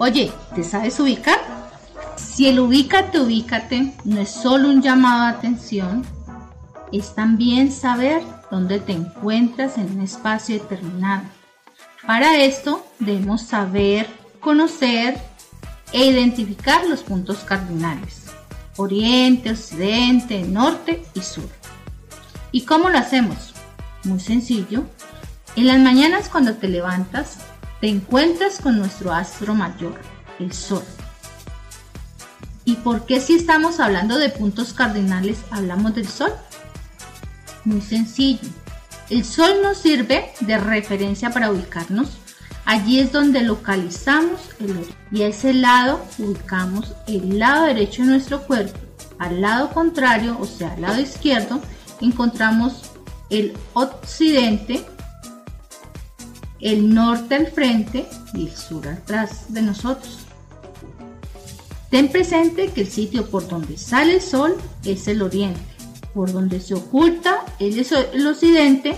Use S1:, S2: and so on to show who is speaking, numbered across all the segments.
S1: Oye, ¿te sabes ubicar? Si el ubícate, ubícate no es solo un llamado de atención, es también saber dónde te encuentras en un espacio determinado. Para esto debemos saber, conocer e identificar los puntos cardinales, oriente, occidente, norte y sur. ¿Y cómo lo hacemos? Muy sencillo. En las mañanas cuando te levantas, te encuentras con nuestro astro mayor, el Sol. ¿Y por qué si estamos hablando de puntos cardinales hablamos del Sol? Muy sencillo. El Sol nos sirve de referencia para ubicarnos. Allí es donde localizamos el oriente y a ese lado ubicamos el lado derecho de nuestro cuerpo. Al lado contrario, o sea, al lado izquierdo, encontramos el occidente, el norte al frente y el sur atrás de nosotros. Ten presente que el sitio por donde sale el sol es el oriente, por donde se oculta es el occidente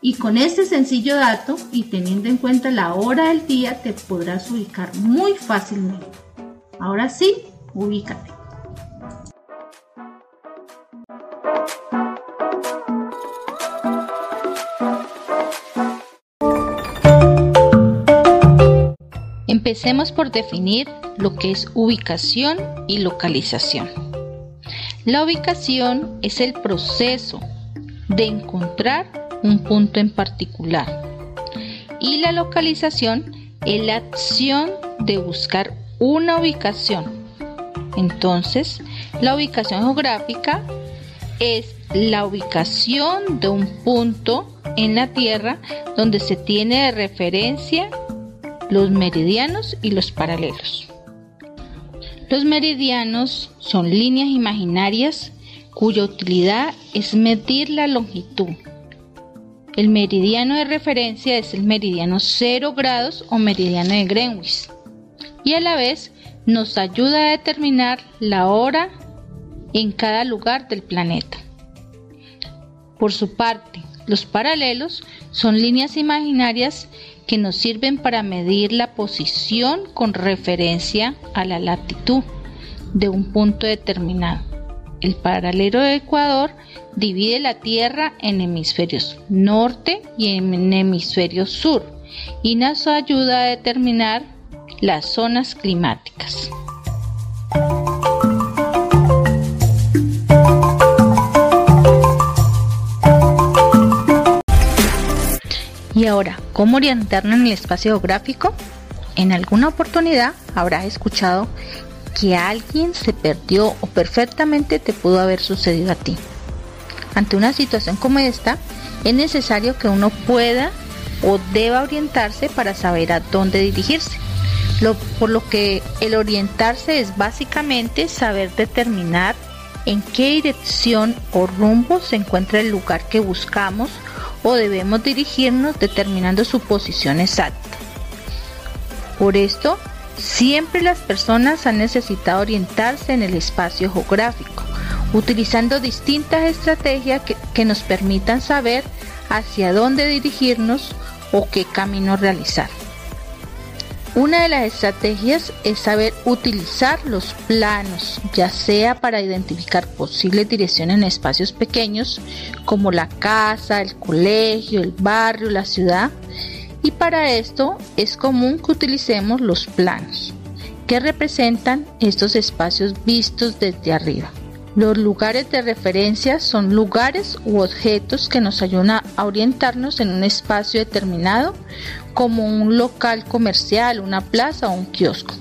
S1: y con este sencillo dato y teniendo en cuenta la hora del día te podrás ubicar muy fácilmente. Ahora sí, ubícate. Empecemos por definir lo que es ubicación y localización. La ubicación es el proceso de encontrar un punto en particular y la localización es la acción de buscar una ubicación. Entonces, la ubicación geográfica es la ubicación de un punto en la Tierra donde se tiene de referencia los meridianos y los paralelos. Los meridianos son líneas imaginarias cuya utilidad es medir la longitud. El meridiano de referencia es el meridiano 0 grados o meridiano de Greenwich y a la vez nos ayuda a determinar la hora en cada lugar del planeta. Por su parte, los paralelos son líneas imaginarias que nos sirven para medir la posición con referencia a la latitud de un punto determinado. El paralelo de Ecuador divide la Tierra en hemisferios norte y en hemisferio sur y nos ayuda a determinar las zonas climáticas. Y ahora, ¿cómo orientarnos en el espacio geográfico? En alguna oportunidad habrás escuchado que alguien se perdió o perfectamente te pudo haber sucedido a ti. Ante una situación como esta, es necesario que uno pueda o deba orientarse para saber a dónde dirigirse. por lo que el orientarse es básicamente saber determinar en qué dirección o rumbo se encuentra el lugar que buscamos o debemos dirigirnos determinando su posición exacta. Por esto, siempre las personas han necesitado orientarse en el espacio geográfico, utilizando distintas estrategias que, que nos permitan saber hacia dónde dirigirnos o qué camino realizar. Una de las estrategias es saber utilizar los planos, ya sea para identificar posibles direcciones en espacios pequeños como la casa, el colegio, el barrio, la ciudad. Y para esto es común que utilicemos los planos, que representan estos espacios vistos desde arriba. Los lugares de referencia son lugares u objetos que nos ayudan a orientarnos en un espacio determinado como un local comercial, una plaza o un kiosco.